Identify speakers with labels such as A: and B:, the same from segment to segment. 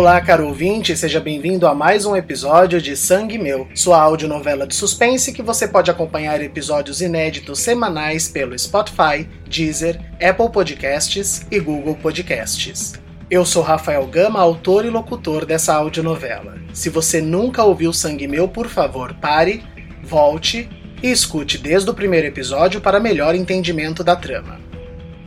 A: Olá, caro ouvinte, seja bem-vindo a mais um episódio de Sangue Meu, sua audionovela de suspense que você pode acompanhar episódios inéditos semanais pelo Spotify, Deezer, Apple Podcasts e Google Podcasts. Eu sou Rafael Gama, autor e locutor dessa audionovela. Se você nunca ouviu Sangue Meu, por favor, pare, volte e escute desde o primeiro episódio para melhor entendimento da trama.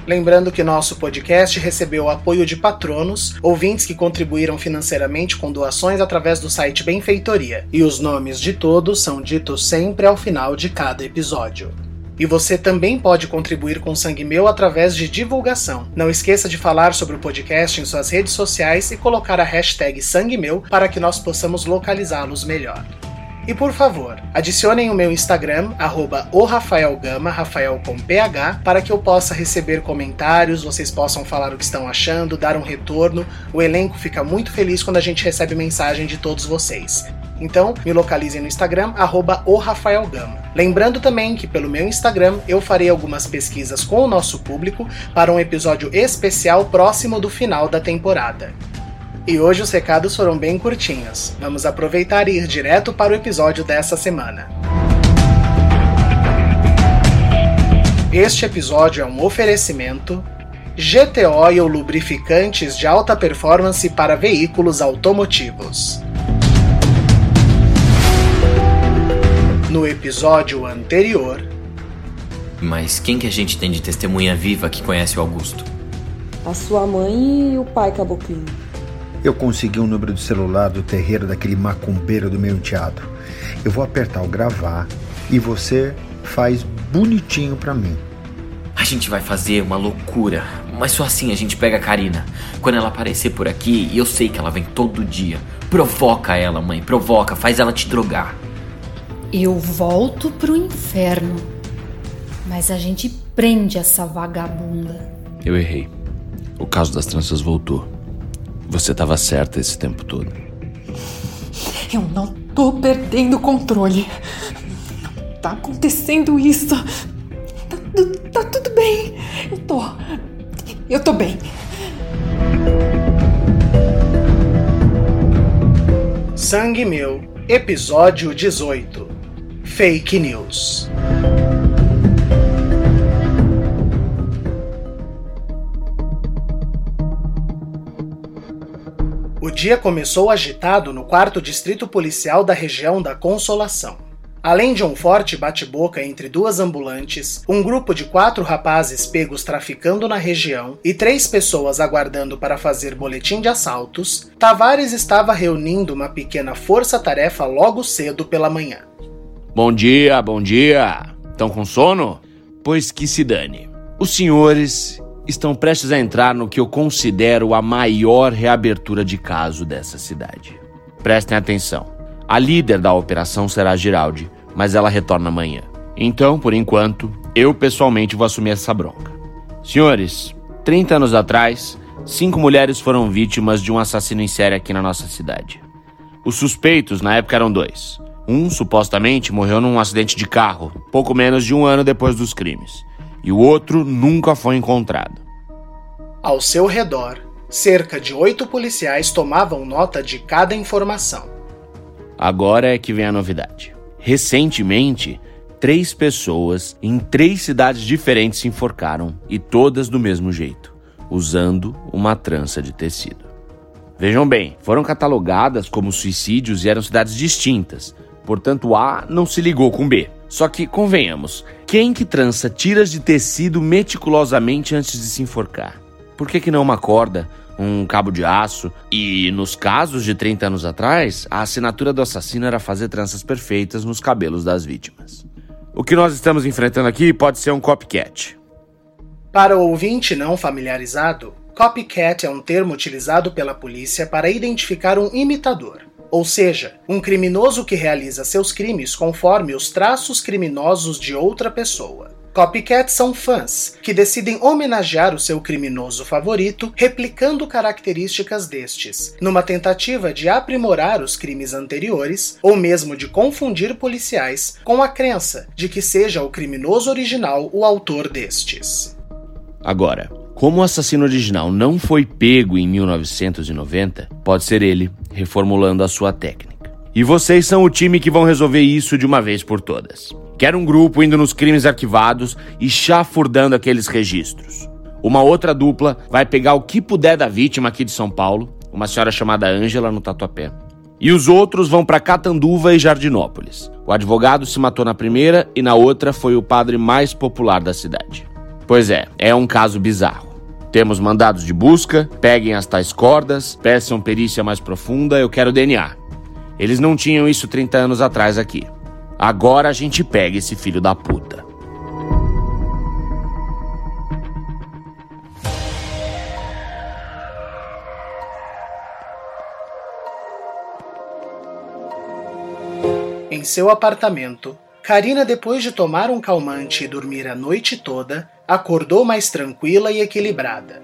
A: Lembrando que nosso podcast recebeu o apoio de patronos, ouvintes que contribuíram financeiramente com doações através do site Benfeitoria, e os nomes de todos são ditos sempre ao final de cada episódio. E você também pode contribuir com Sangue Meu através de divulgação. Não esqueça de falar sobre o podcast em suas redes sociais e colocar a hashtag Sangue Meu para que nós possamos localizá-los melhor. E por favor, adicionem o meu Instagram, arroba o Rafael Gama, Rafael com PH, para que eu possa receber comentários, vocês possam falar o que estão achando, dar um retorno. O elenco fica muito feliz quando a gente recebe mensagem de todos vocês. Então, me localizem no Instagram, arroba o Rafael Gama. Lembrando também que pelo meu Instagram eu farei algumas pesquisas com o nosso público para um episódio especial próximo do final da temporada. E hoje os recados foram bem curtinhos. Vamos aproveitar e ir direto para o episódio dessa semana. Este episódio é um oferecimento GT Oil lubrificantes de alta performance para veículos automotivos. No episódio anterior.
B: Mas quem que a gente tem de testemunha viva que conhece o Augusto?
C: A sua mãe e o pai caboclinho.
D: Eu consegui um número de celular do terreiro daquele macumbeiro do meu enteado. Eu vou apertar o gravar e você faz bonitinho para mim.
B: A gente vai fazer uma loucura, mas só assim a gente pega a Karina. Quando ela aparecer por aqui, e eu sei que ela vem todo dia, provoca ela, mãe, provoca, faz ela te drogar.
E: Eu volto pro inferno, mas a gente prende essa vagabunda.
F: Eu errei. O caso das tranças voltou. Você estava certa esse tempo todo.
G: Eu não tô perdendo o controle. Não tá acontecendo isso. Tá, tá tudo bem. Eu tô. Eu tô bem.
A: Sangue Meu, episódio 18 Fake News. Dia começou agitado no quarto distrito policial da região da Consolação. Além de um forte bate-boca entre duas ambulantes, um grupo de quatro rapazes pegos traficando na região e três pessoas aguardando para fazer boletim de assaltos, Tavares estava reunindo uma pequena força-tarefa logo cedo pela manhã.
F: Bom dia, bom dia. Estão com sono? Pois que se dane. Os senhores estão prestes a entrar no que eu considero a maior reabertura de caso dessa cidade. Prestem atenção. A líder da operação será a Giraldi, mas ela retorna amanhã. Então, por enquanto, eu pessoalmente vou assumir essa bronca. Senhores, 30 anos atrás, cinco mulheres foram vítimas de um assassino em série aqui na nossa cidade. Os suspeitos na época eram dois. Um, supostamente, morreu num acidente de carro, pouco menos de um ano depois dos crimes e o outro nunca foi encontrado.
A: Ao seu redor, cerca de oito policiais tomavam nota de cada informação.
F: Agora é que vem a novidade. Recentemente, três pessoas em três cidades diferentes se enforcaram e todas do mesmo jeito, usando uma trança de tecido. Vejam bem, foram catalogadas como suicídios e eram cidades distintas, portanto A não se ligou com B. Só que, convenhamos, quem que trança tiras de tecido meticulosamente antes de se enforcar? Por que, que não uma corda, um cabo de aço? E nos casos de 30 anos atrás, a assinatura do assassino era fazer tranças perfeitas nos cabelos das vítimas. O que nós estamos enfrentando aqui pode ser um copycat.
A: Para o ouvinte não familiarizado, copycat é um termo utilizado pela polícia para identificar um imitador. Ou seja, um criminoso que realiza seus crimes conforme os traços criminosos de outra pessoa. Copycats são fãs que decidem homenagear o seu criminoso favorito, replicando características destes, numa tentativa de aprimorar os crimes anteriores ou mesmo de confundir policiais com a crença de que seja o criminoso original o autor destes.
F: Agora, como o assassino original não foi pego em 1990, pode ser ele reformulando a sua técnica. E vocês são o time que vão resolver isso de uma vez por todas. Quero um grupo indo nos crimes arquivados e chafurdando aqueles registros. Uma outra dupla vai pegar o que puder da vítima aqui de São Paulo, uma senhora chamada Ângela no Tatuapé. E os outros vão para Catanduva e Jardinópolis. O advogado se matou na primeira e na outra foi o padre mais popular da cidade. Pois é, é um caso bizarro. Temos mandados de busca, peguem as tais cordas, peçam perícia mais profunda, eu quero DNA. Eles não tinham isso 30 anos atrás aqui. Agora a gente pega esse filho da puta.
A: Em seu apartamento, Karina, depois de tomar um calmante e dormir a noite toda, acordou mais tranquila e equilibrada.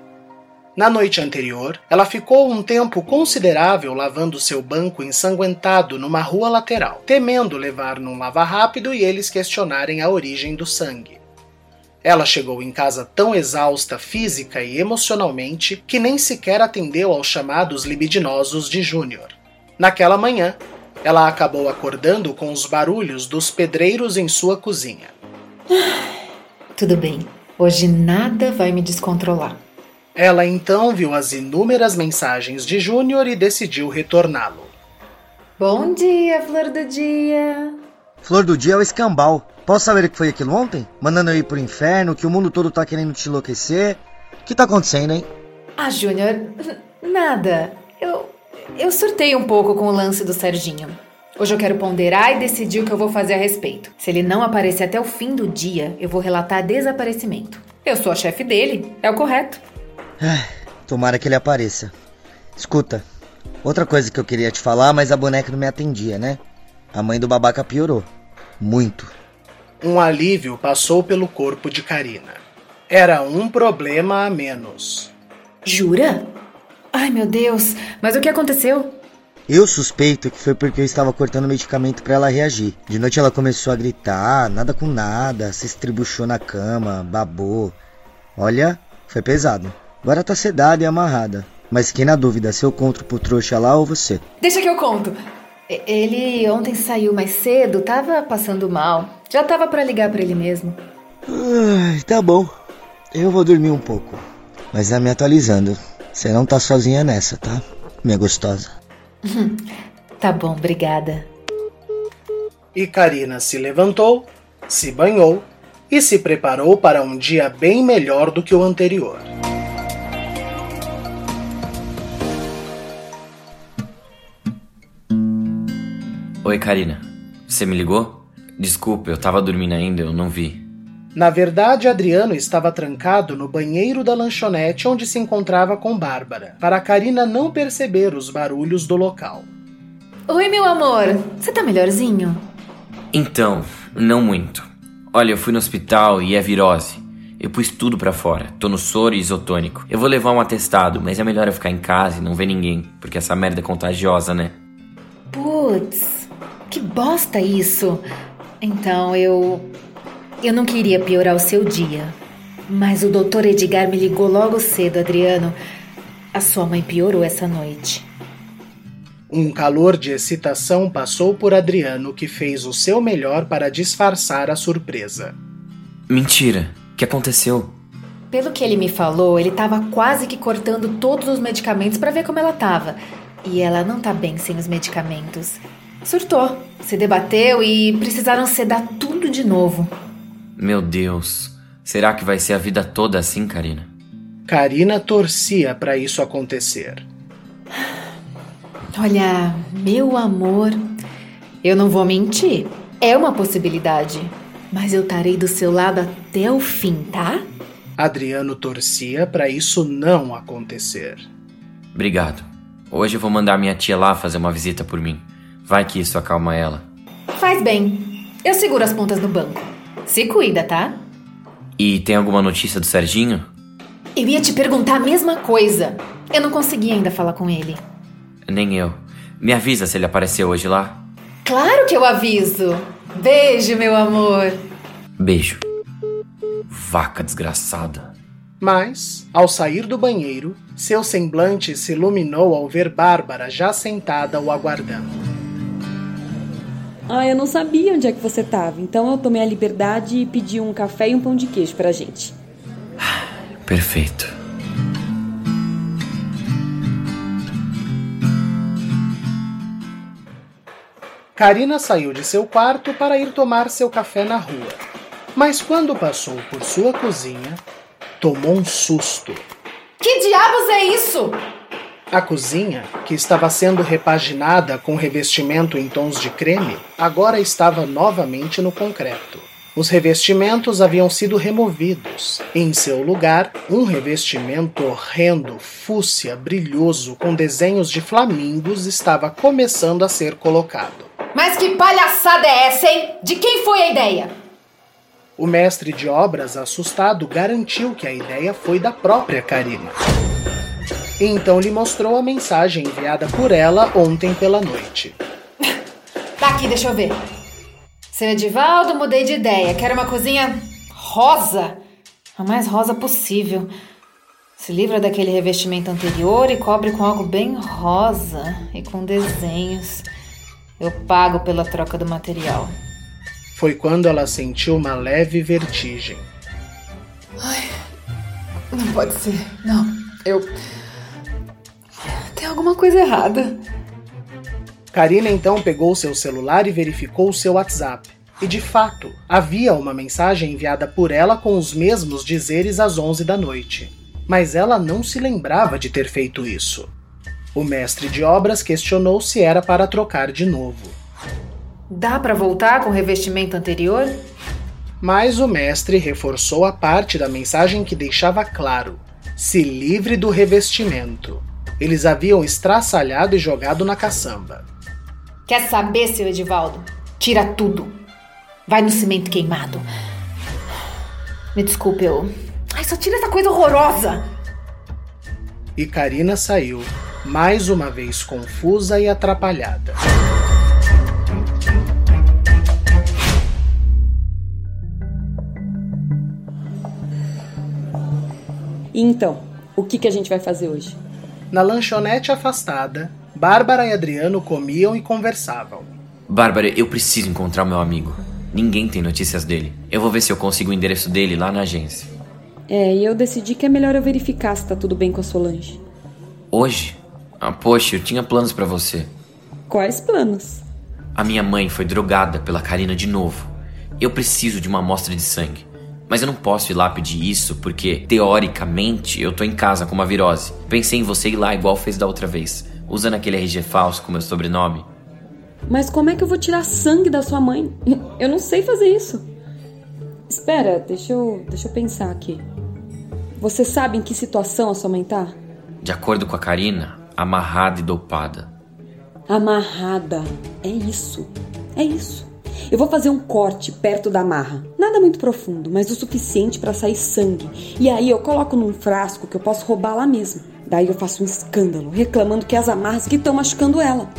A: Na noite anterior, ela ficou um tempo considerável lavando seu banco ensanguentado numa rua lateral, temendo levar num lava rápido e eles questionarem a origem do sangue. Ela chegou em casa tão exausta física e emocionalmente que nem sequer atendeu aos chamados libidinosos de Júnior. Naquela manhã, ela acabou acordando com os barulhos dos pedreiros em sua cozinha.
G: Tudo bem, hoje nada vai me descontrolar.
A: Ela então viu as inúmeras mensagens de Júnior e decidiu retorná-lo.
G: Bom dia, flor do dia.
H: Flor do dia é o escambau. Posso saber o que foi aquilo ontem? Mandando eu ir pro inferno, que o mundo todo tá querendo te enlouquecer. O que tá acontecendo, hein?
G: Ah, Júnior, nada. Eu. Eu surtei um pouco com o lance do Serginho. Hoje eu quero ponderar e decidir o que eu vou fazer a respeito. Se ele não aparecer até o fim do dia, eu vou relatar desaparecimento. Eu sou a chefe dele, é o correto.
H: Ai, tomara que ele apareça. Escuta, outra coisa que eu queria te falar, mas a boneca não me atendia, né? A mãe do babaca piorou. Muito.
A: Um alívio passou pelo corpo de Karina. Era um problema a menos.
G: Jura? Ai, meu Deus, mas o que aconteceu?
H: Eu suspeito que foi porque eu estava cortando medicamento para ela reagir. De noite ela começou a gritar, nada com nada, se estribuchou na cama, babou. Olha, foi pesado. Agora tá sedada e amarrada. Mas fiquei na dúvida se eu conto pro trouxa lá ou você.
G: Deixa que eu conto. Ele ontem saiu mais cedo, tava passando mal. Já tava pra ligar pra ele mesmo.
H: Ai, tá bom. Eu vou dormir um pouco. Mas tá me atualizando. Você não tá sozinha nessa, tá? Minha gostosa.
G: Tá bom, obrigada.
A: E Karina se levantou, se banhou e se preparou para um dia bem melhor do que o anterior.
B: Oi, Karina. Você me ligou? Desculpa, eu tava dormindo ainda, eu não vi.
A: Na verdade, Adriano estava trancado no banheiro da lanchonete onde se encontrava com Bárbara, para Karina não perceber os barulhos do local.
G: Oi, meu amor. Você tá melhorzinho?
B: Então, não muito. Olha, eu fui no hospital e é virose. Eu pus tudo pra fora. Tô no soro e isotônico. Eu vou levar um atestado, mas é melhor eu ficar em casa e não ver ninguém, porque essa merda é contagiosa, né?
G: Putz, que bosta isso. Então eu. Eu não queria piorar o seu dia. Mas o doutor Edgar me ligou logo cedo, Adriano. A sua mãe piorou essa noite.
A: Um calor de excitação passou por Adriano, que fez o seu melhor para disfarçar a surpresa.
B: Mentira. O que aconteceu?
G: Pelo que ele me falou, ele tava quase que cortando todos os medicamentos pra ver como ela tava. E ela não tá bem sem os medicamentos. Surtou, se debateu e precisaram sedar tudo de novo.
B: Meu Deus. Será que vai ser a vida toda assim, Karina?
A: Karina torcia para isso acontecer.
G: Olha, meu amor, eu não vou mentir. É uma possibilidade. Mas eu estarei do seu lado até o fim, tá?
A: Adriano torcia para isso não acontecer.
B: Obrigado. Hoje eu vou mandar minha tia lá fazer uma visita por mim. Vai que isso acalma ela.
I: Faz bem. Eu seguro as pontas do banco. Se cuida, tá?
B: E tem alguma notícia do Serginho?
I: Eu ia te perguntar a mesma coisa. Eu não consegui ainda falar com ele.
B: Nem eu. Me avisa se ele apareceu hoje lá.
I: Claro que eu aviso. Beijo, meu amor.
B: Beijo. Vaca desgraçada.
A: Mas, ao sair do banheiro, seu semblante se iluminou ao ver Bárbara já sentada o aguardando.
C: Ah, eu não sabia onde é que você tava, então eu tomei a liberdade e pedi um café e um pão de queijo pra gente.
B: Perfeito.
A: Karina saiu de seu quarto para ir tomar seu café na rua. Mas quando passou por sua cozinha, tomou um susto.
I: Que diabos é isso?
A: A cozinha, que estava sendo repaginada com revestimento em tons de creme, agora estava novamente no concreto. Os revestimentos haviam sido removidos. Em seu lugar, um revestimento horrendo, fúcsia, brilhoso, com desenhos de flamingos estava começando a ser colocado.
I: Mas que palhaçada é essa, hein? De quem foi a ideia?
A: O mestre de obras, assustado, garantiu que a ideia foi da própria Karina. Então lhe mostrou a mensagem enviada por ela ontem pela noite.
I: Tá aqui, deixa eu ver. Seu Edivaldo, mudei de ideia. Quero uma cozinha rosa. A mais rosa possível. Se livra daquele revestimento anterior e cobre com algo bem rosa e com desenhos. Eu pago pela troca do material.
A: Foi quando ela sentiu uma leve vertigem.
G: Ai, não pode ser. Não, eu. Tem alguma coisa errada.
A: Karina então pegou seu celular e verificou seu WhatsApp. E de fato, havia uma mensagem enviada por ela com os mesmos dizeres às 11 da noite. Mas ela não se lembrava de ter feito isso. O mestre de obras questionou se era para trocar de novo.
I: Dá para voltar com o revestimento anterior?
A: Mas o mestre reforçou a parte da mensagem que deixava claro: se livre do revestimento. Eles haviam estraçalhado e jogado na caçamba.
I: Quer saber, seu Edivaldo? Tira tudo. Vai no cimento queimado. Me desculpe, eu. Ai, só tira essa coisa horrorosa!
A: E Karina saiu, mais uma vez confusa e atrapalhada.
C: E então, o que, que a gente vai fazer hoje?
A: Na lanchonete afastada, Bárbara e Adriano comiam e conversavam.
B: Bárbara, eu preciso encontrar o meu amigo. Ninguém tem notícias dele. Eu vou ver se eu consigo o endereço dele lá na agência.
C: É, e eu decidi que é melhor eu verificar se tá tudo bem com a Solange.
B: Hoje? Ah, poxa, eu tinha planos para você.
C: Quais planos?
B: A minha mãe foi drogada pela Karina de novo. Eu preciso de uma amostra de sangue. Mas eu não posso ir lá pedir isso porque, teoricamente, eu tô em casa com uma virose. Pensei em você ir lá igual fez da outra vez, usando aquele RG falso com meu sobrenome.
C: Mas como é que eu vou tirar sangue da sua mãe? Eu não sei fazer isso. Espera, deixa eu, deixa eu pensar aqui. Você sabe em que situação a sua mãe tá?
B: De acordo com a Karina, amarrada e dopada.
C: Amarrada. É isso. É isso. Eu vou fazer um corte perto da marra. Nada muito profundo, mas o suficiente para sair sangue. E aí eu coloco num frasco que eu posso roubar lá mesmo. Daí eu faço um escândalo, reclamando que é as amarras que estão machucando ela.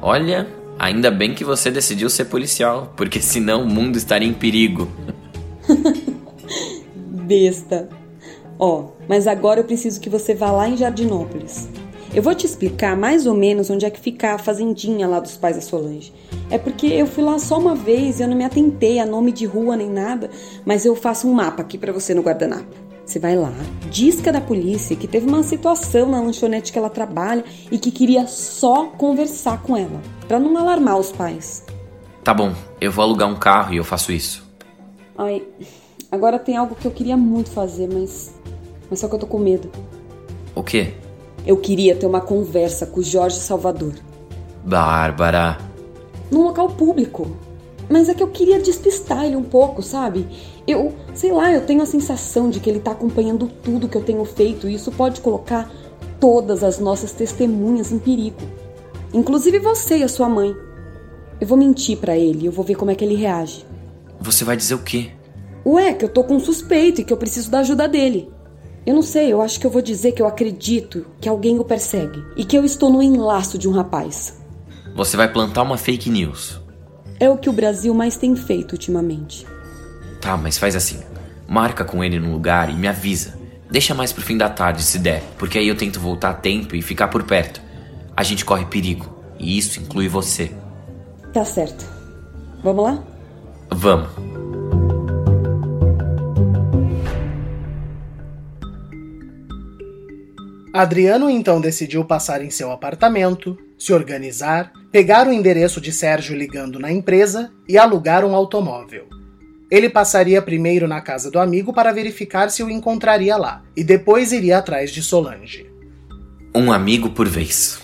B: Olha, ainda bem que você decidiu ser policial, porque senão o mundo estaria em perigo.
C: Besta. Ó, oh, mas agora eu preciso que você vá lá em Jardinópolis. Eu vou te explicar mais ou menos onde é que fica a fazendinha lá dos pais da Solange. É porque eu fui lá só uma vez e eu não me atentei a nome de rua nem nada, mas eu faço um mapa aqui para você no guardanapo. Você vai lá, disca da polícia que teve uma situação na lanchonete que ela trabalha e que queria só conversar com ela, para não alarmar os pais.
B: Tá bom, eu vou alugar um carro e eu faço isso.
C: Ai, agora tem algo que eu queria muito fazer, mas mas só que eu tô com medo.
B: O quê?
C: Eu queria ter uma conversa com o Jorge Salvador.
B: Bárbara.
C: Num local público. Mas é que eu queria despistar ele um pouco, sabe? Eu, sei lá, eu tenho a sensação de que ele tá acompanhando tudo que eu tenho feito e isso pode colocar todas as nossas testemunhas em perigo. Inclusive você e a sua mãe. Eu vou mentir para ele, eu vou ver como é que ele reage.
B: Você vai dizer o quê?
C: Ué, que eu tô com um suspeito e que eu preciso da ajuda dele. Eu não sei, eu acho que eu vou dizer que eu acredito que alguém o persegue e que eu estou no enlaço de um rapaz.
B: Você vai plantar uma fake news.
C: É o que o Brasil mais tem feito ultimamente.
B: Tá, mas faz assim. Marca com ele num lugar e me avisa. Deixa mais pro fim da tarde, se der, porque aí eu tento voltar a tempo e ficar por perto. A gente corre perigo, e isso inclui você.
C: Tá certo. Vamos lá?
B: Vamos.
A: Adriano então decidiu passar em seu apartamento, se organizar, pegar o endereço de Sérgio ligando na empresa e alugar um automóvel. Ele passaria primeiro na casa do amigo para verificar se o encontraria lá, e depois iria atrás de Solange.
B: Um amigo por vez.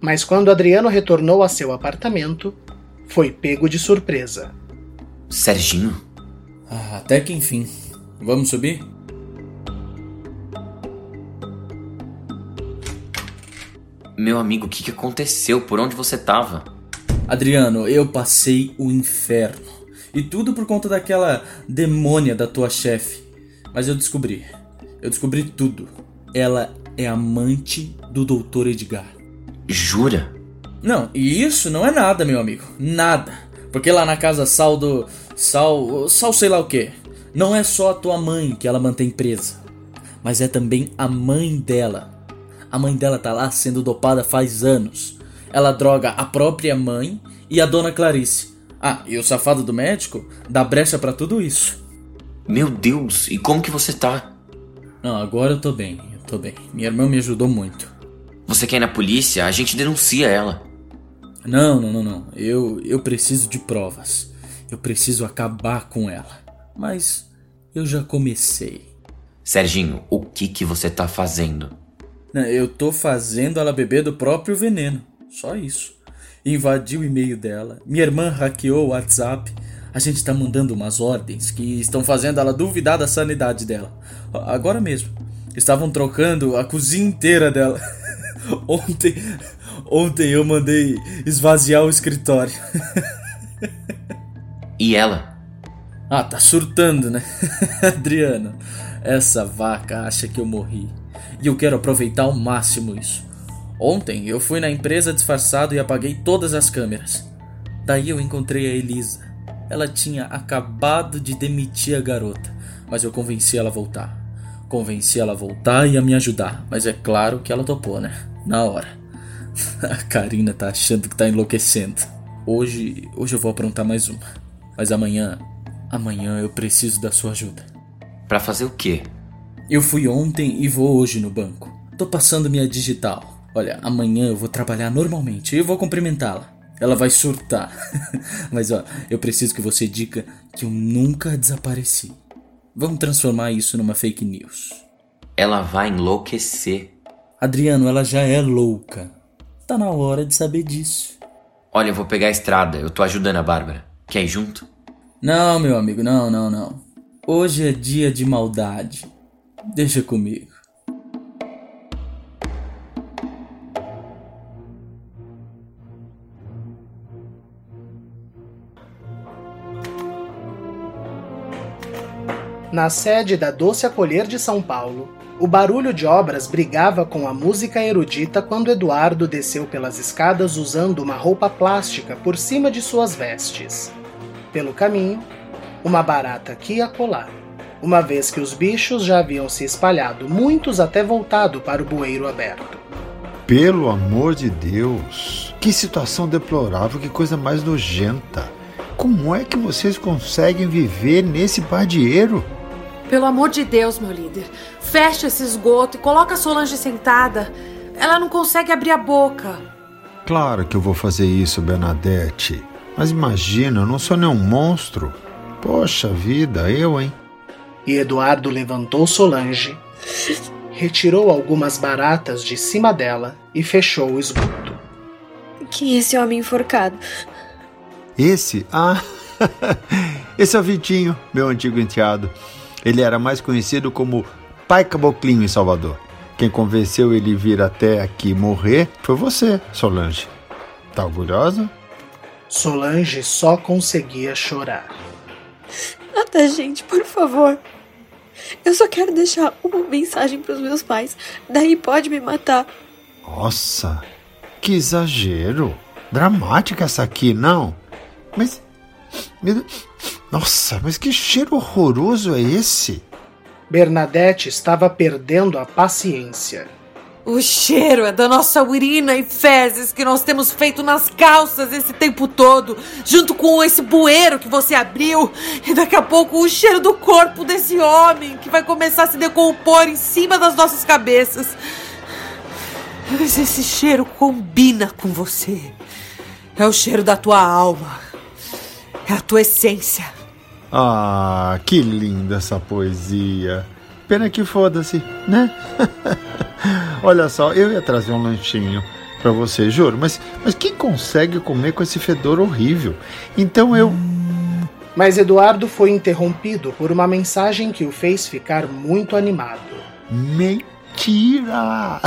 A: Mas quando Adriano retornou a seu apartamento, foi pego de surpresa.
B: Serginho?
J: Ah, até que enfim. Vamos subir?
B: Meu amigo, o que, que aconteceu? Por onde você tava?
J: Adriano, eu passei o inferno. E tudo por conta daquela demônia da tua chefe. Mas eu descobri. Eu descobri tudo. Ela é amante do Dr. Edgar.
B: Jura?
J: Não, e isso não é nada, meu amigo. Nada. Porque lá na casa Sal do. Sal. Sal sei lá o que. Não é só a tua mãe que ela mantém presa. Mas é também a mãe dela. A mãe dela tá lá sendo dopada faz anos. Ela droga a própria mãe e a dona Clarice. Ah, e o safado do médico dá brecha para tudo isso.
B: Meu Deus, e como que você tá?
J: Não, agora eu tô bem, eu tô bem. Minha irmã me ajudou muito.
B: Você quer ir na polícia? A gente denuncia ela.
J: Não, não, não, não. Eu, eu preciso de provas. Eu preciso acabar com ela. Mas eu já comecei.
B: Serginho, o que que você tá fazendo?
J: Eu tô fazendo ela beber do próprio veneno. Só isso. Invadi o e-mail dela. Minha irmã hackeou o WhatsApp. A gente tá mandando umas ordens que estão fazendo ela duvidar da sanidade dela. Agora mesmo. Estavam trocando a cozinha inteira dela. ontem, ontem eu mandei esvaziar o escritório.
B: e ela?
J: Ah, tá surtando, né? Adriano, essa vaca acha que eu morri. E eu quero aproveitar ao máximo isso. Ontem eu fui na empresa disfarçado e apaguei todas as câmeras. Daí eu encontrei a Elisa. Ela tinha acabado de demitir a garota, mas eu convenci ela a voltar. Convenci ela a voltar e a me ajudar, mas é claro que ela topou, né? Na hora. A Karina tá achando que tá enlouquecendo. Hoje, hoje eu vou aprontar mais uma. Mas amanhã, amanhã eu preciso da sua ajuda.
B: Para fazer o quê?
J: Eu fui ontem e vou hoje no banco. Tô passando minha digital. Olha, amanhã eu vou trabalhar normalmente e eu vou cumprimentá-la. Ela vai surtar. Mas ó, eu preciso que você diga que eu nunca desapareci. Vamos transformar isso numa fake news.
B: Ela vai enlouquecer.
J: Adriano, ela já é louca. Tá na hora de saber disso.
B: Olha, eu vou pegar a estrada. Eu tô ajudando a Bárbara. Quer ir junto?
J: Não, meu amigo, não, não, não. Hoje é dia de maldade. Deixa comigo.
A: Na sede da Doce Acolher de São Paulo, o barulho de obras brigava com a música erudita quando Eduardo desceu pelas escadas usando uma roupa plástica por cima de suas vestes. Pelo caminho, uma barata aqui a colar, uma vez que os bichos já haviam se espalhado, muitos até voltado para o bueiro aberto.
D: Pelo amor de Deus! Que situação deplorável, que coisa mais nojenta! Como é que vocês conseguem viver nesse pardieiro?
K: Pelo amor de Deus, meu líder, fecha esse esgoto e coloca a Solange sentada. Ela não consegue abrir a boca.
D: Claro que eu vou fazer isso, Bernadette. Mas imagina, eu não sou nenhum monstro. Poxa vida, eu, hein?
A: E Eduardo levantou Solange, retirou algumas baratas de cima dela e fechou o esgoto.
L: Quem é esse homem enforcado?
D: Esse? Ah, esse é o Vitinho, meu antigo enteado. Ele era mais conhecido como Pai Caboclinho em Salvador. Quem convenceu ele vir até aqui morrer foi você, Solange. Tá orgulhosa?
A: Solange só conseguia chorar.
L: Mata a gente, por favor. Eu só quero deixar uma mensagem pros meus pais. Daí pode me matar.
D: Nossa, que exagero. Dramática essa aqui, não? Mas. meu Deus, Nossa, mas que cheiro horroroso é esse?
A: Bernadette estava perdendo a paciência.
K: O cheiro é da nossa urina e fezes que nós temos feito nas calças esse tempo todo, junto com esse bueiro que você abriu, e daqui a pouco o cheiro do corpo desse homem que vai começar a se decompor em cima das nossas cabeças. Mas esse cheiro combina com você. É o cheiro da tua alma. É a tua essência.
D: Ah, que linda essa poesia. Pena que foda-se, né? Olha só, eu ia trazer um lanchinho pra você, juro, mas, mas quem consegue comer com esse fedor horrível? Então eu.
A: Mas Eduardo foi interrompido por uma mensagem que o fez ficar muito animado.
D: Mentira!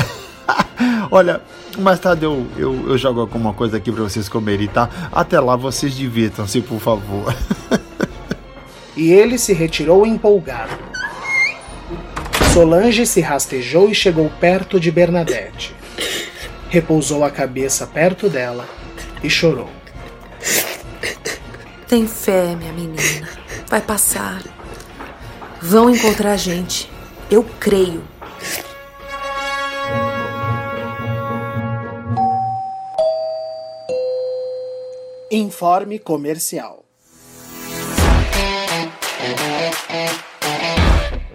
D: Olha, mais tarde eu, eu, eu jogo alguma coisa aqui pra vocês comerem, tá? Até lá vocês divirtam-se, por favor.
A: E ele se retirou empolgado. Solange se rastejou e chegou perto de Bernadette. Repousou a cabeça perto dela e chorou.
K: Tem fé, minha menina. Vai passar. Vão encontrar a gente. Eu creio.
A: Informe comercial.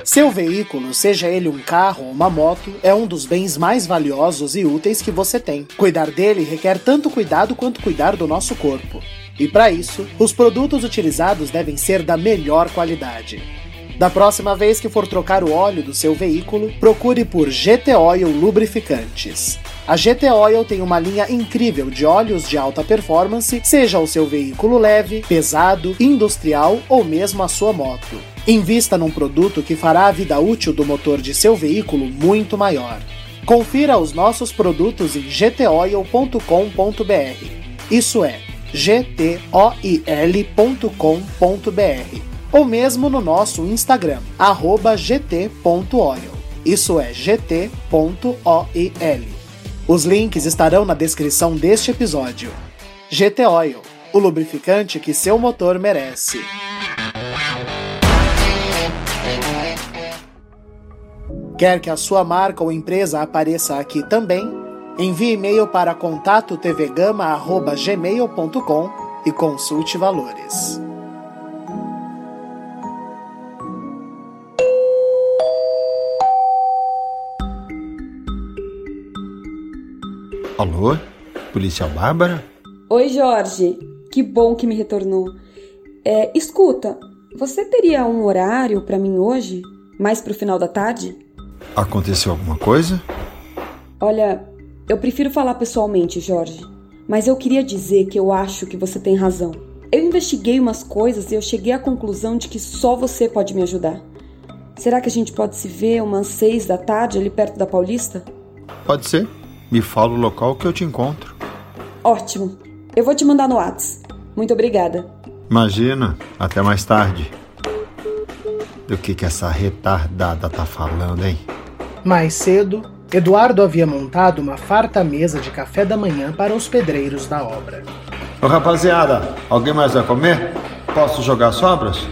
A: Seu veículo, seja ele um carro ou uma moto, é um dos bens mais valiosos e úteis que você tem. Cuidar dele requer tanto cuidado quanto cuidar do nosso corpo. E para isso, os produtos utilizados devem ser da melhor qualidade. Da próxima vez que for trocar o óleo do seu veículo, procure por GT Oil Lubrificantes. A GT Oil tem uma linha incrível de óleos de alta performance, seja o seu veículo leve, pesado, industrial ou mesmo a sua moto. Invista num produto que fará a vida útil do motor de seu veículo muito maior. Confira os nossos produtos em gtoil.com.br. Isso é gtoil.com.br ou mesmo no nosso Instagram, gt.oil. Isso é gt.oil. Os links estarão na descrição deste episódio. GT Oil, o lubrificante que seu motor merece. Quer que a sua marca ou empresa apareça aqui também? Envie e-mail para contato tvgama@gmail.com e consulte valores.
D: Alô? Policial Bárbara?
C: Oi, Jorge. Que bom que me retornou. É, escuta, você teria um horário pra mim hoje? Mais pro final da tarde?
D: Aconteceu alguma coisa?
C: Olha, eu prefiro falar pessoalmente, Jorge. Mas eu queria dizer que eu acho que você tem razão. Eu investiguei umas coisas e eu cheguei à conclusão de que só você pode me ajudar. Será que a gente pode se ver umas seis da tarde ali perto da Paulista?
D: Pode ser. Me fala o local que eu te encontro.
C: Ótimo. Eu vou te mandar no Whats. Muito obrigada.
D: Imagina, até mais tarde. Do que que essa retardada tá falando, hein?
A: Mais cedo, Eduardo havia montado uma farta mesa de café da manhã para os pedreiros da obra.
D: Ô rapaziada, alguém mais vai comer? Posso jogar sobras?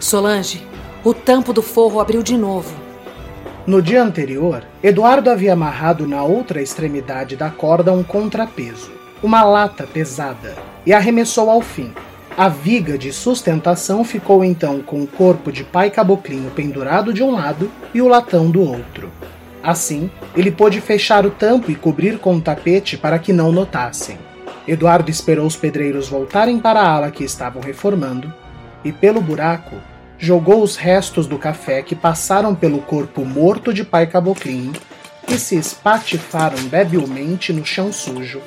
K: Solange, o tampo do forro abriu de novo.
A: No dia anterior, Eduardo havia amarrado na outra extremidade da corda um contrapeso, uma lata pesada, e arremessou ao fim. A viga de sustentação ficou então com o corpo de pai caboclinho pendurado de um lado e o latão do outro. Assim, ele pôde fechar o tampo e cobrir com um tapete para que não notassem. Eduardo esperou os pedreiros voltarem para a ala que estavam reformando e, pelo buraco, jogou os restos do café que passaram pelo corpo morto de pai caboclinho e se espatifaram debilmente no chão sujo,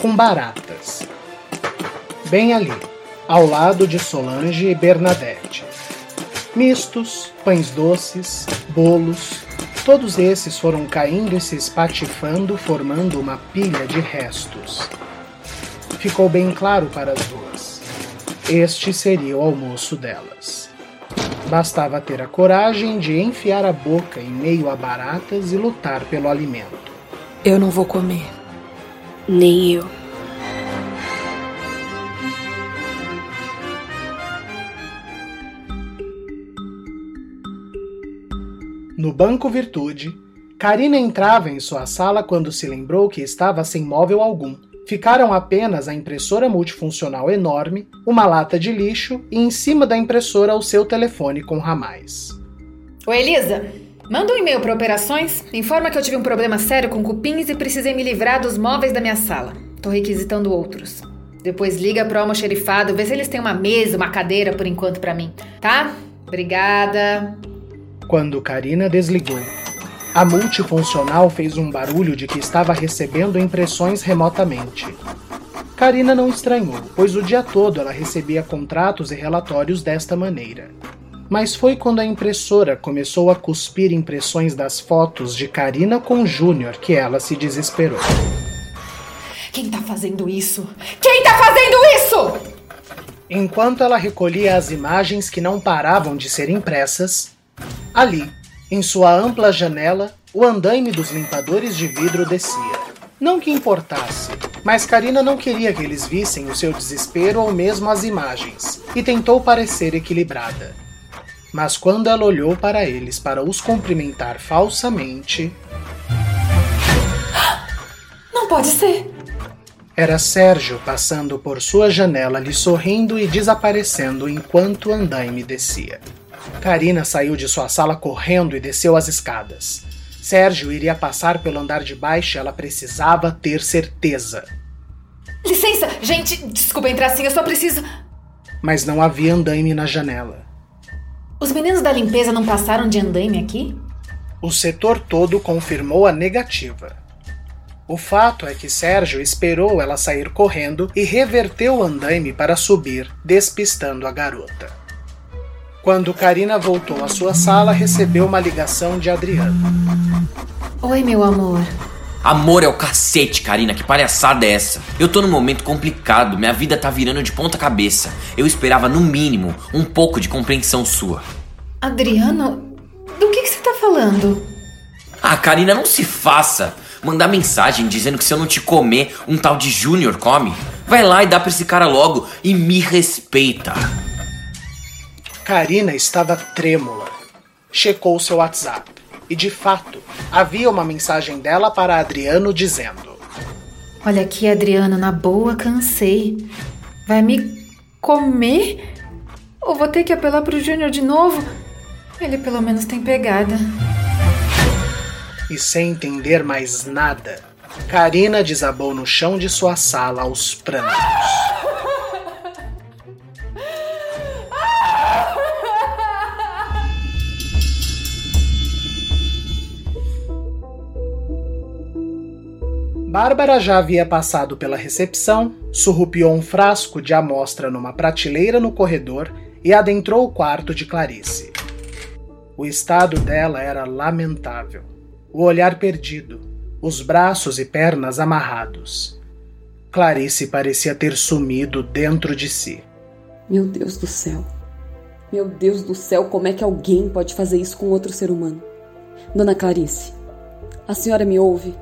A: com baratas. Bem ali, ao lado de Solange e Bernadette. Mistos, pães doces, bolos, todos esses foram caindo e se espatifando, formando uma pilha de restos. Ficou bem claro para as duas. Este seria o almoço delas. Bastava ter a coragem de enfiar a boca em meio a baratas e lutar pelo alimento.
L: Eu não vou comer. Nem eu.
A: No Banco Virtude, Karina entrava em sua sala quando se lembrou que estava sem móvel algum. Ficaram apenas a impressora multifuncional enorme, uma lata de lixo e em cima da impressora o seu telefone com ramais.
I: Oi, Elisa. Manda um e-mail para operações, informa que eu tive um problema sério com cupins e precisei me livrar dos móveis da minha sala. Tô requisitando outros. Depois liga pro almoxerifado, vê se eles têm uma mesa, uma cadeira por enquanto para mim, tá? Obrigada.
A: Quando Karina desligou, a multifuncional fez um barulho de que estava recebendo impressões remotamente. Karina não estranhou, pois o dia todo ela recebia contratos e relatórios desta maneira. Mas foi quando a impressora começou a cuspir impressões das fotos de Karina com Júnior que ela se desesperou.
I: Quem tá fazendo isso? Quem tá fazendo isso?
A: Enquanto ela recolhia as imagens que não paravam de ser impressas, Ali, em sua ampla janela, o andaime dos limpadores de vidro descia. Não que importasse, mas Karina não queria que eles vissem o seu desespero ou mesmo as imagens, e tentou parecer equilibrada. Mas quando ela olhou para eles para os cumprimentar falsamente.
I: Não pode ser!
A: Era Sérgio passando por sua janela lhe sorrindo e desaparecendo enquanto o andaime descia. Karina saiu de sua sala correndo e desceu as escadas. Sérgio iria passar pelo andar de baixo e ela precisava ter certeza.
I: Licença, gente, desculpa entrar assim, eu só preciso.
A: Mas não havia andaime na janela.
I: Os meninos da limpeza não passaram de andaime aqui?
A: O setor todo confirmou a negativa. O fato é que Sérgio esperou ela sair correndo e reverteu o andaime para subir, despistando a garota. Quando Karina voltou à sua sala, recebeu uma ligação de Adriano.
I: Oi, meu amor.
B: Amor é o cacete, Karina, que palhaçada é essa? Eu tô num momento complicado, minha vida tá virando de ponta cabeça. Eu esperava, no mínimo, um pouco de compreensão sua.
I: Adriano, do que, que você tá falando?
B: Ah, Karina, não se faça! Mandar mensagem dizendo que se eu não te comer, um tal de Júnior come. Vai lá e dá pra esse cara logo e me respeita.
A: Karina estava trêmula. Checou seu WhatsApp e, de fato, havia uma mensagem dela para Adriano dizendo:
I: Olha aqui, Adriano, na boa, cansei. Vai me comer? Ou vou ter que apelar pro Júnior de novo? Ele pelo menos tem pegada.
A: E sem entender mais nada, Karina desabou no chão de sua sala aos prantos. Bárbara já havia passado pela recepção, surrupiou um frasco de amostra numa prateleira no corredor e adentrou o quarto de Clarice. O estado dela era lamentável. O olhar perdido, os braços e pernas amarrados. Clarice parecia ter sumido dentro de si.
C: Meu Deus do céu. Meu Deus do céu, como é que alguém pode fazer isso com outro ser humano? Dona Clarice, a senhora me ouve?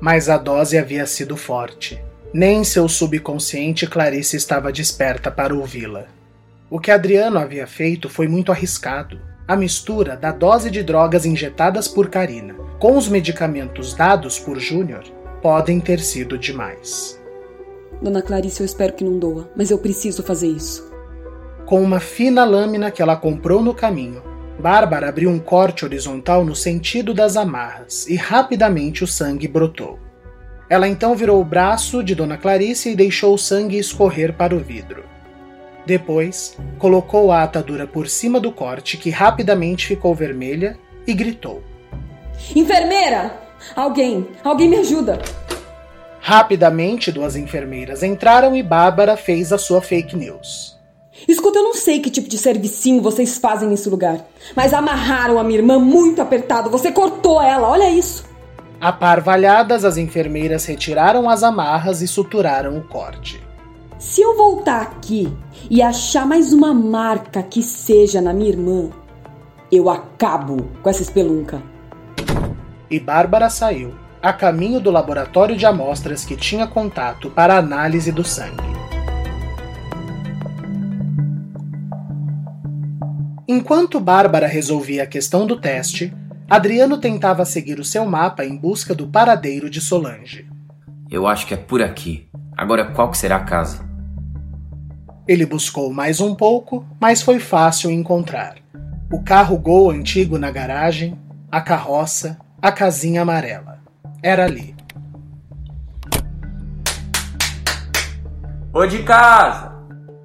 A: Mas a dose havia sido forte. Nem em seu subconsciente Clarice estava desperta para ouvi-la. O que Adriano havia feito foi muito arriscado. A mistura da dose de drogas injetadas por Karina com os medicamentos dados por Júnior podem ter sido demais.
C: Dona Clarice, eu espero que não doa, mas eu preciso fazer isso.
A: Com uma fina lâmina que ela comprou no caminho, Bárbara abriu um corte horizontal no sentido das amarras e rapidamente o sangue brotou. Ela então virou o braço de Dona Clarice e deixou o sangue escorrer para o vidro. Depois, colocou a atadura por cima do corte, que rapidamente ficou vermelha, e gritou:
C: Enfermeira! Alguém! Alguém me ajuda!
A: Rapidamente, duas enfermeiras entraram e Bárbara fez a sua fake news.
C: Escuta, eu não sei que tipo de servicinho vocês fazem nesse lugar, mas amarraram a minha irmã muito apertado. Você cortou ela, olha isso.
A: Aparvalhadas, as enfermeiras retiraram as amarras e suturaram o corte.
C: Se eu voltar aqui e achar mais uma marca que seja na minha irmã, eu acabo com essa espelunca.
A: E Bárbara saiu, a caminho do laboratório de amostras que tinha contato para análise do sangue. Enquanto Bárbara resolvia a questão do teste, Adriano tentava seguir o seu mapa em busca do paradeiro de Solange.
B: Eu acho que é por aqui. Agora qual que será a casa?
A: Ele buscou mais um pouco, mas foi fácil encontrar. O carro Gol antigo na garagem, a carroça, a casinha amarela. Era ali.
B: Ô de casa!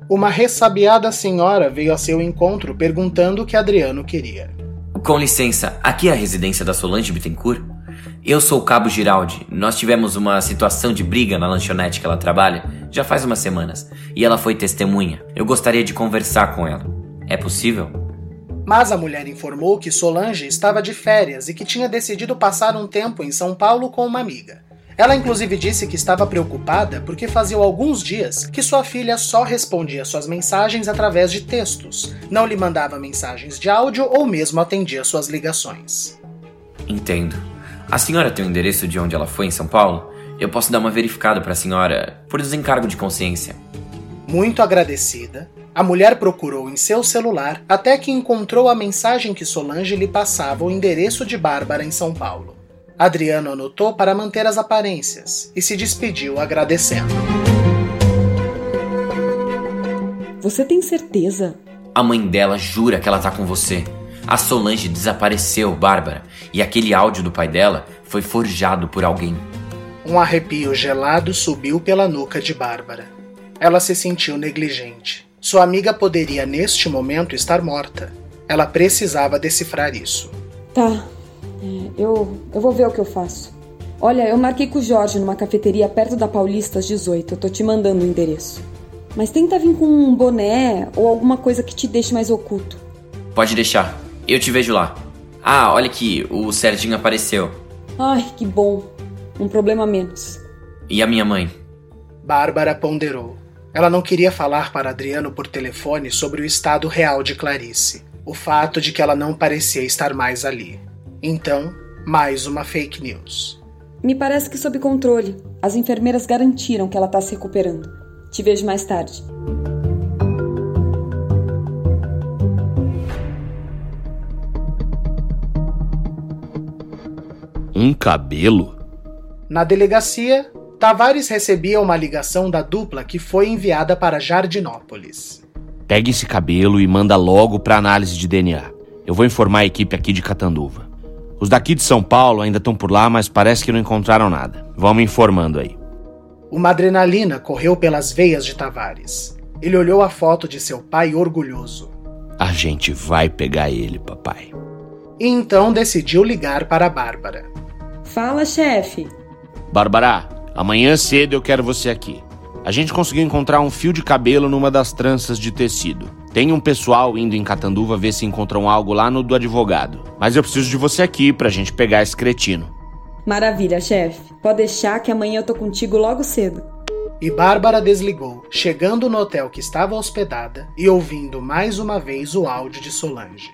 A: Uma ressabiada senhora veio a seu encontro perguntando o que Adriano queria.
B: Com licença, aqui é a residência da Solange Bittencourt? Eu sou o Cabo Giraldi. Nós tivemos uma situação de briga na lanchonete que ela trabalha já faz umas semanas e ela foi testemunha. Eu gostaria de conversar com ela. É possível?
A: Mas a mulher informou que Solange estava de férias e que tinha decidido passar um tempo em São Paulo com uma amiga. Ela inclusive disse que estava preocupada porque fazia alguns dias que sua filha só respondia suas mensagens através de textos, não lhe mandava mensagens de áudio ou mesmo atendia suas ligações.
B: Entendo. A senhora tem o endereço de onde ela foi em São Paulo? Eu posso dar uma verificada para a senhora por desencargo de consciência.
A: Muito agradecida, a mulher procurou em seu celular até que encontrou a mensagem que Solange lhe passava o endereço de Bárbara em São Paulo. Adriano anotou para manter as aparências e se despediu agradecendo.
C: Você tem certeza?
B: A mãe dela jura que ela tá com você. A Solange desapareceu, Bárbara, e aquele áudio do pai dela foi forjado por alguém.
A: Um arrepio gelado subiu pela nuca de Bárbara. Ela se sentiu negligente. Sua amiga poderia neste momento estar morta. Ela precisava decifrar isso.
C: Tá, eu, eu vou ver o que eu faço. Olha, eu marquei com o Jorge numa cafeteria perto da Paulista às 18. Eu tô te mandando o endereço. Mas tenta vir com um boné ou alguma coisa que te deixe mais oculto.
B: Pode deixar. Eu te vejo lá. Ah, olha aqui, o Serginho apareceu.
C: Ai, que bom. Um problema menos.
B: E a minha mãe?
A: Bárbara ponderou. Ela não queria falar para Adriano por telefone sobre o estado real de Clarice. O fato de que ela não parecia estar mais ali. Então, mais uma fake news.
C: Me parece que sob controle. As enfermeiras garantiram que ela está se recuperando. Te vejo mais tarde.
F: Um cabelo?
A: Na delegacia, Tavares recebia uma ligação da dupla que foi enviada para Jardinópolis.
F: Pegue esse cabelo e manda logo para análise de DNA. Eu vou informar a equipe aqui de Catanduva. Os daqui de São Paulo ainda estão por lá, mas parece que não encontraram nada. Vamos informando aí.
A: Uma adrenalina correu pelas veias de Tavares. Ele olhou a foto de seu pai orgulhoso.
F: A gente vai pegar ele, papai.
A: E então decidiu ligar para a Bárbara.
C: Fala, chefe.
F: Bárbara, amanhã cedo eu quero você aqui. A gente conseguiu encontrar um fio de cabelo numa das tranças de tecido. Tem um pessoal indo em Catanduva ver se encontram algo lá no do advogado. Mas eu preciso de você aqui pra gente pegar esse cretino.
C: Maravilha, chefe. Pode deixar que amanhã eu tô contigo logo cedo.
A: E Bárbara desligou, chegando no hotel que estava hospedada e ouvindo mais uma vez o áudio de Solange.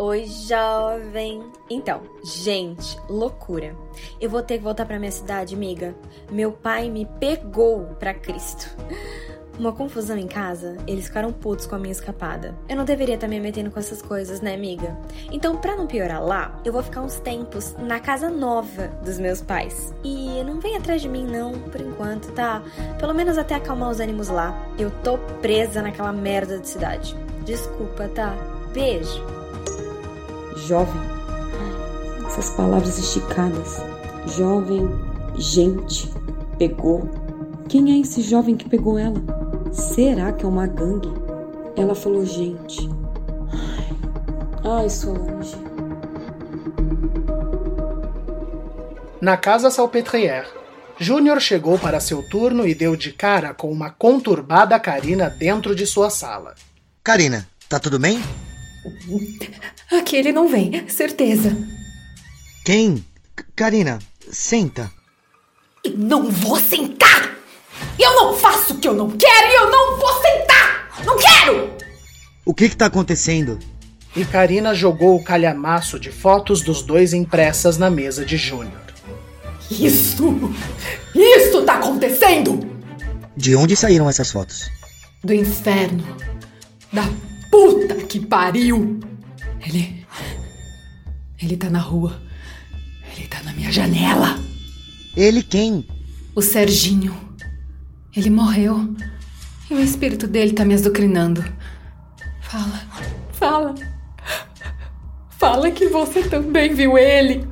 L: Oi, jovem. Então, gente, loucura. Eu vou ter que voltar pra minha cidade, amiga. Meu pai me pegou pra Cristo. Uma confusão em casa, eles ficaram putos com a minha escapada. Eu não deveria estar me metendo com essas coisas, né, amiga? Então, pra não piorar lá, eu vou ficar uns tempos na casa nova dos meus pais. E não vem atrás de mim, não, por enquanto, tá? Pelo menos até acalmar os ânimos lá. Eu tô presa naquela merda de cidade. Desculpa, tá? Beijo.
C: Jovem. Essas palavras esticadas. Jovem, gente, pegou. Quem é esse jovem que pegou ela? Será que é uma gangue? Ela falou, gente. Ai, ai Solange.
A: Na casa Salpêtrière, Júnior chegou para seu turno e deu de cara com uma conturbada Karina dentro de sua sala.
H: Karina, tá tudo bem?
G: Aqui ele não vem, certeza.
H: Quem? Karina, senta.
G: Eu não vou sentar! Eu não faço o que eu não quero e eu não vou sentar! Não quero!
H: O que que tá acontecendo?
A: E Karina jogou o calhamaço de fotos dos dois impressas na mesa de Júnior.
G: Isso! Isso tá acontecendo!
H: De onde saíram essas fotos?
G: Do inferno. Da puta que pariu! Ele. Ele tá na rua. Ele tá na minha janela.
H: Ele quem?
G: O Serginho. Ele morreu. E o espírito dele tá me azucrinando. Fala, fala. Fala que você também viu ele.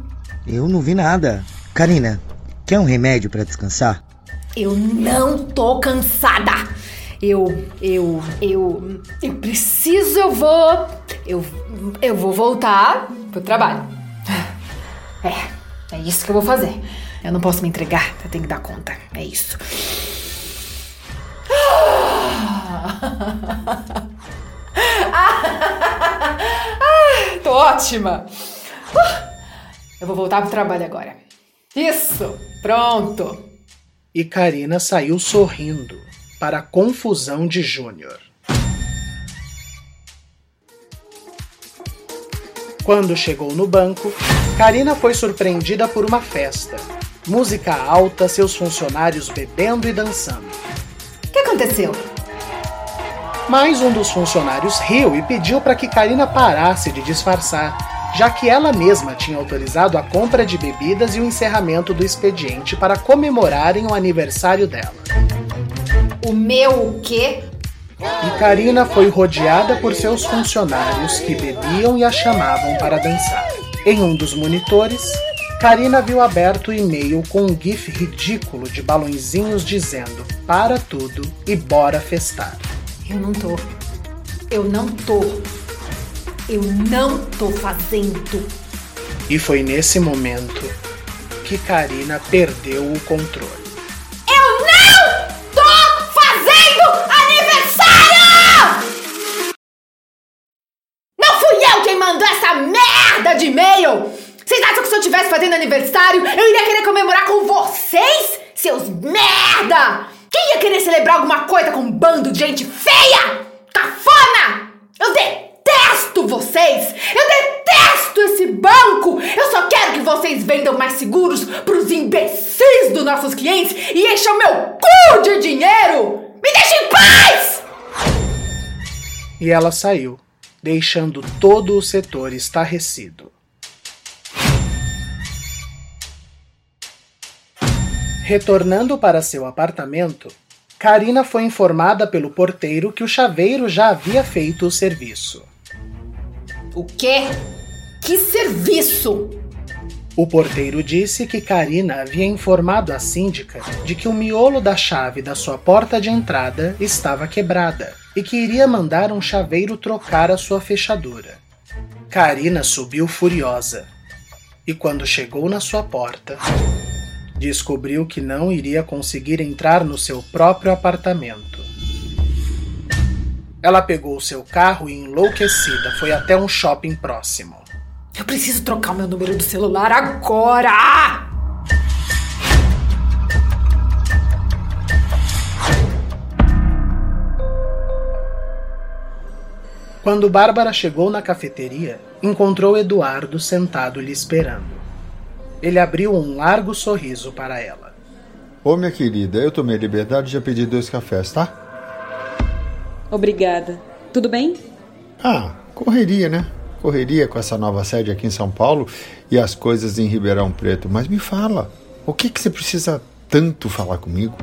H: Eu não vi nada. Karina, quer um remédio para descansar?
G: Eu não tô cansada. Eu, eu, eu, eu preciso, eu vou, eu, eu vou voltar pro trabalho. É, é isso que eu vou fazer. Eu não posso me entregar, eu tenho que dar conta. É isso. Ah, tô ótima. Eu vou voltar pro trabalho agora. Isso, pronto.
A: E Karina saiu sorrindo, para a confusão de Júnior. Quando chegou no banco, Karina foi surpreendida por uma festa. Música alta, seus funcionários bebendo e dançando.
G: O que aconteceu?
A: Mas um dos funcionários riu e pediu para que Karina parasse de disfarçar, já que ela mesma tinha autorizado a compra de bebidas e o encerramento do expediente para comemorarem o aniversário dela.
G: O meu o quê?
A: E Karina foi rodeada por seus funcionários que bebiam e a chamavam para dançar. Em um dos monitores, Karina viu aberto o e-mail com um gif ridículo de balãozinhos dizendo para tudo e bora festar.
G: Eu não tô. Eu não tô. Eu não tô fazendo.
A: E foi nesse momento que Karina perdeu o controle.
G: Aniversário, eu iria querer comemorar com vocês? Seus merda! Quem ia querer celebrar alguma coisa com um bando de gente feia? Cafona! Eu detesto vocês! Eu detesto esse banco! Eu só quero que vocês vendam mais seguros pros imbecis dos nossos clientes e encham meu cu de dinheiro! Me deixem em paz!
A: E ela saiu, deixando todo o setor estarrecido. Retornando para seu apartamento, Karina foi informada pelo porteiro que o chaveiro já havia feito o serviço.
G: O quê? Que serviço?
A: O porteiro disse que Karina havia informado a síndica de que o miolo da chave da sua porta de entrada estava quebrada e que iria mandar um chaveiro trocar a sua fechadura. Karina subiu furiosa e, quando chegou na sua porta, descobriu que não iria conseguir entrar no seu próprio apartamento. Ela pegou seu carro e, enlouquecida, foi até um shopping próximo.
G: Eu preciso trocar o meu número do celular agora!
A: Quando Bárbara chegou na cafeteria, encontrou Eduardo sentado lhe esperando. Ele abriu um largo sorriso para ela.
D: Ô, minha querida, eu tomei a liberdade de já pedir dois cafés, tá?
C: Obrigada. Tudo bem?
D: Ah, correria, né? Correria com essa nova sede aqui em São Paulo e as coisas em Ribeirão Preto. Mas me fala, o que, que você precisa tanto falar comigo?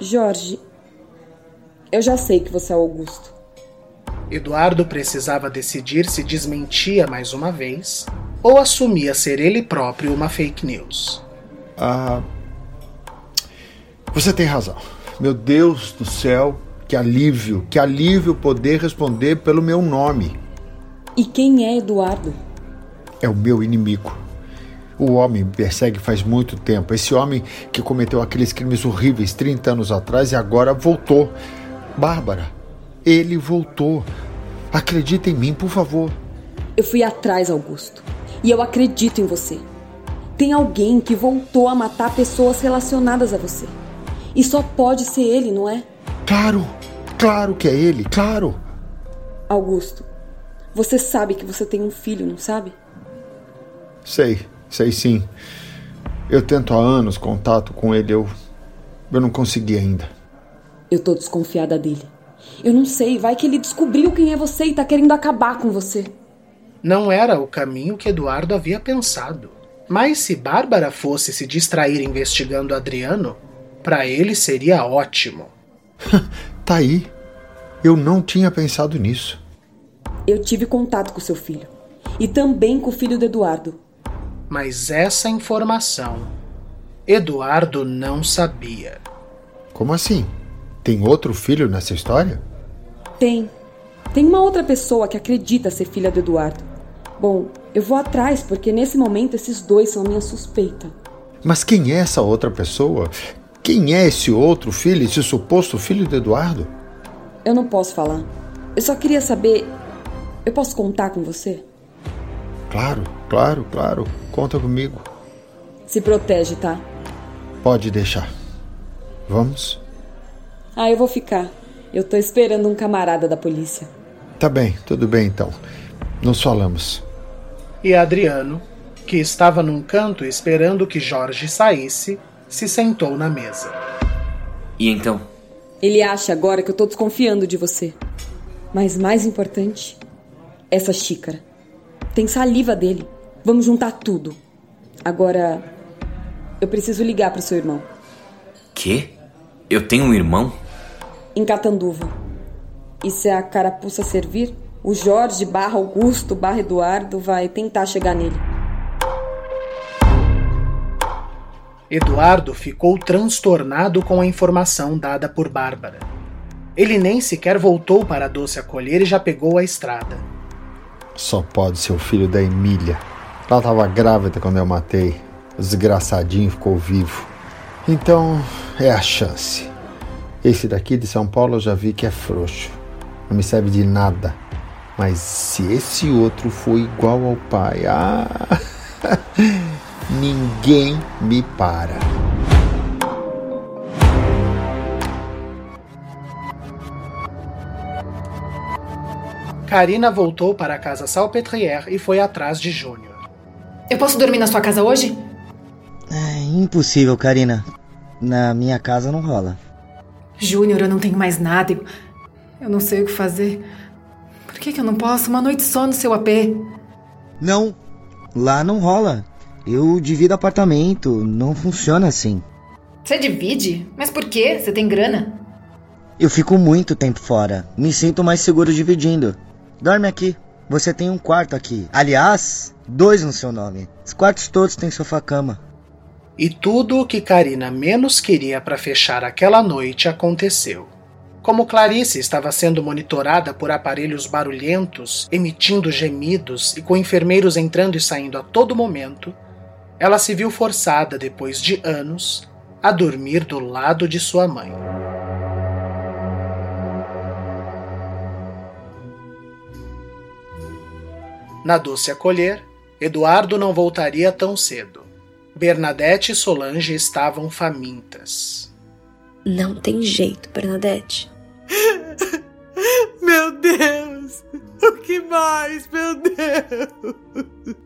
C: Jorge, eu já sei que você é Augusto.
A: Eduardo precisava decidir se desmentia mais uma vez ou assumia ser ele próprio uma fake news.
D: Ah. Você tem razão. Meu Deus do céu, que alívio, que alívio poder responder pelo meu nome.
C: E quem é Eduardo?
D: É o meu inimigo. O homem me persegue faz muito tempo. Esse homem que cometeu aqueles crimes horríveis 30 anos atrás e agora voltou. Bárbara, ele voltou. Acredita em mim, por favor.
C: Eu fui atrás, Augusto. E eu acredito em você. Tem alguém que voltou a matar pessoas relacionadas a você. E só pode ser ele, não é?
D: Claro, claro que é ele, claro.
C: Augusto, você sabe que você tem um filho, não sabe?
D: Sei, sei sim. Eu tento há anos contato com ele, eu. Eu não consegui ainda.
C: Eu tô desconfiada dele. Eu não sei, vai que ele descobriu quem é você e tá querendo acabar com você.
A: Não era o caminho que Eduardo havia pensado. Mas se Bárbara fosse se distrair investigando Adriano, para ele seria ótimo.
D: tá aí. Eu não tinha pensado nisso.
C: Eu tive contato com seu filho. E também com o filho do Eduardo.
A: Mas essa informação Eduardo não sabia.
D: Como assim? Tem outro filho nessa história?
C: Tem. Tem uma outra pessoa que acredita ser filha do Eduardo. Bom, eu vou atrás porque nesse momento esses dois são a minha suspeita.
D: Mas quem é essa outra pessoa? Quem é esse outro filho, esse suposto filho do Eduardo?
C: Eu não posso falar. Eu só queria saber. Eu posso contar com você?
D: Claro, claro, claro. Conta comigo.
C: Se protege, tá?
D: Pode deixar. Vamos?
C: Ah, eu vou ficar. Eu tô esperando um camarada da polícia.
D: Tá bem, tudo bem então. Nos falamos.
A: E Adriano, que estava num canto esperando que Jorge saísse, se sentou na mesa.
B: E então?
C: Ele acha agora que eu tô desconfiando de você. Mas mais importante, essa xícara. Tem saliva dele. Vamos juntar tudo. Agora, eu preciso ligar pro seu irmão.
B: Quê? Eu tenho um irmão?
C: Em Catanduva. E se a carapuça servir, o Jorge barra Augusto barra Eduardo vai tentar chegar nele.
A: Eduardo ficou transtornado com a informação dada por Bárbara. Ele nem sequer voltou para a doce acolher e já pegou a estrada.
D: Só pode ser o filho da Emília. Ela estava grávida quando eu matei. O desgraçadinho ficou vivo. Então, é a chance. Esse daqui de São Paulo eu já vi que é frouxo. Não me serve de nada. Mas se esse outro for igual ao pai, ah, ninguém me para.
A: Karina voltou para a casa Salpetrière e foi atrás de Júnior.
I: Eu posso dormir na sua casa hoje?
H: É impossível, Karina. Na minha casa não rola.
I: Júnior, eu não tenho mais nada. Eu, eu não sei o que fazer. Por que, que eu não posso uma noite só no seu AP?
H: Não, lá não rola. Eu divido apartamento, não funciona assim.
I: Você divide? Mas por quê? Você tem grana?
H: Eu fico muito tempo fora. Me sinto mais seguro dividindo. Dorme aqui. Você tem um quarto aqui. Aliás, dois no seu nome. Os quartos todos têm sofá-cama.
A: E tudo o que Karina menos queria para fechar aquela noite aconteceu. Como Clarice estava sendo monitorada por aparelhos barulhentos, emitindo gemidos e com enfermeiros entrando e saindo a todo momento, ela se viu forçada, depois de anos, a dormir do lado de sua mãe. Na doce acolher, Eduardo não voltaria tão cedo. Bernadette e Solange estavam famintas.
L: Não tem jeito, Bernadette.
K: Meu Deus! O que mais, meu Deus?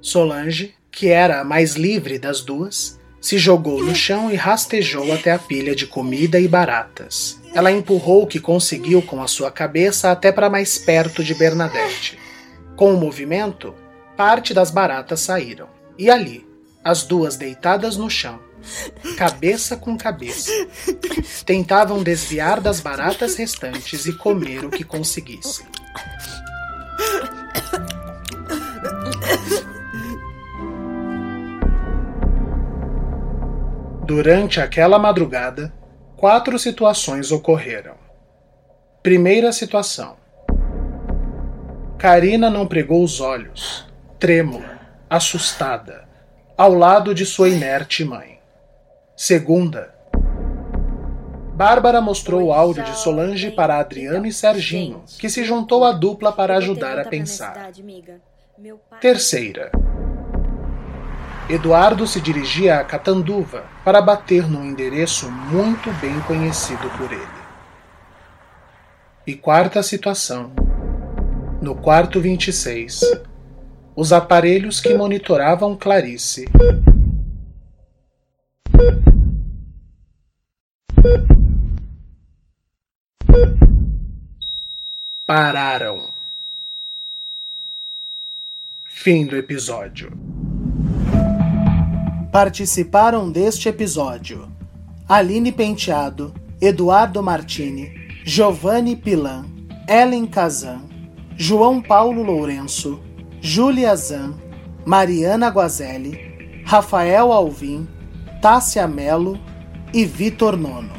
A: Solange, que era a mais livre das duas, se jogou no chão e rastejou até a pilha de comida e baratas. Ela empurrou o que conseguiu com a sua cabeça até para mais perto de Bernadette. Com o movimento, parte das baratas saíram. E ali, as duas deitadas no chão, cabeça com cabeça, tentavam desviar das baratas restantes e comer o que conseguissem. Durante aquela madrugada, quatro situações ocorreram. Primeira situação. Karina não pregou os olhos, trêmula, assustada, ao lado de sua inerte mãe. Segunda. Bárbara mostrou o áudio de Solange para Adriano e Serginho, que se juntou à dupla para ajudar a pensar. Terceira. Eduardo se dirigia a Catanduva para bater num endereço muito bem conhecido por ele. E quarta situação. No quarto 26, os aparelhos que monitoravam Clarice pararam. Fim do episódio. Participaram deste episódio Aline Penteado, Eduardo Martini, Giovanni Pilan, Ellen Kazan, João Paulo Lourenço, Júlia Zan, Mariana Guazelli, Rafael Alvim, Tássia Melo e Vitor Nono.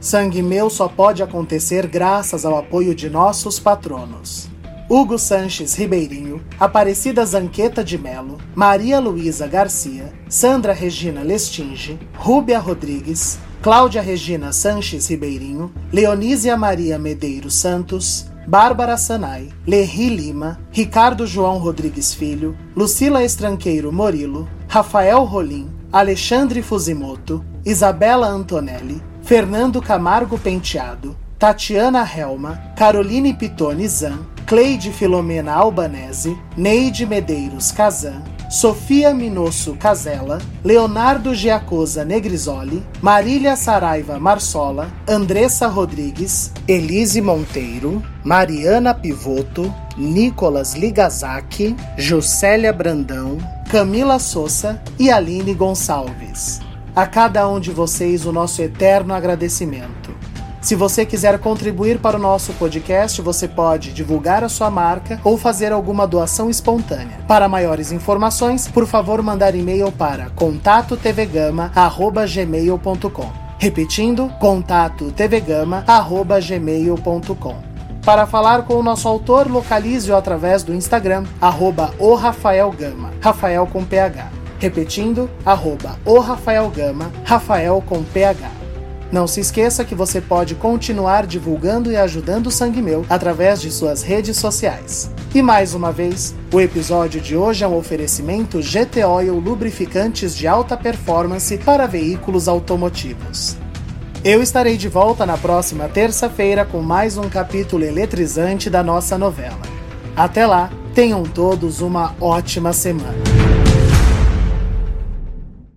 A: Sangue Meu só pode acontecer graças ao apoio de nossos patronos. Hugo Sanches Ribeirinho, Aparecida Zanqueta de Melo, Maria Luísa Garcia, Sandra Regina Lestinge, Rúbia Rodrigues, Cláudia Regina Sanches Ribeirinho, Leonísia Maria Medeiros Santos, Bárbara Sanai, Lerri Lima, Ricardo João Rodrigues Filho, Lucila Estranqueiro Morilo, Rafael Rolim, Alexandre Fusimoto, Isabela Antonelli, Fernando Camargo Penteado, Tatiana Helma, Caroline Pitone Zan, Cleide Filomena Albanese, Neide Medeiros Kazan, Sofia Minosso Casella, Leonardo Giacosa Negrisoli, Marília Saraiva Marsola, Andressa Rodrigues, Elise Monteiro, Mariana Pivoto, Nicolas Ligazaki, Juscelia Brandão, Camila Souza e Aline Gonçalves. A cada um de vocês o nosso eterno agradecimento. Se você quiser contribuir para o nosso podcast, você pode divulgar a sua marca ou fazer alguma doação espontânea. Para maiores informações, por favor mandar e-mail para contatotvgama@gmail.com. Repetindo, contatotvgama@gmail.com. Para falar com o nosso autor, localize-o através do Instagram, arroba Rafael Rafael com PH. Repetindo, arroba o Rafael Gama, Rafael com PH. Não se esqueça que você pode continuar divulgando e ajudando o Sangue Meu através de suas redes sociais. E mais uma vez, o episódio de hoje é um oferecimento GT Oil Lubrificantes de alta performance para veículos automotivos. Eu estarei de volta na próxima terça-feira com mais um capítulo eletrizante da nossa novela. Até lá, tenham todos uma ótima semana.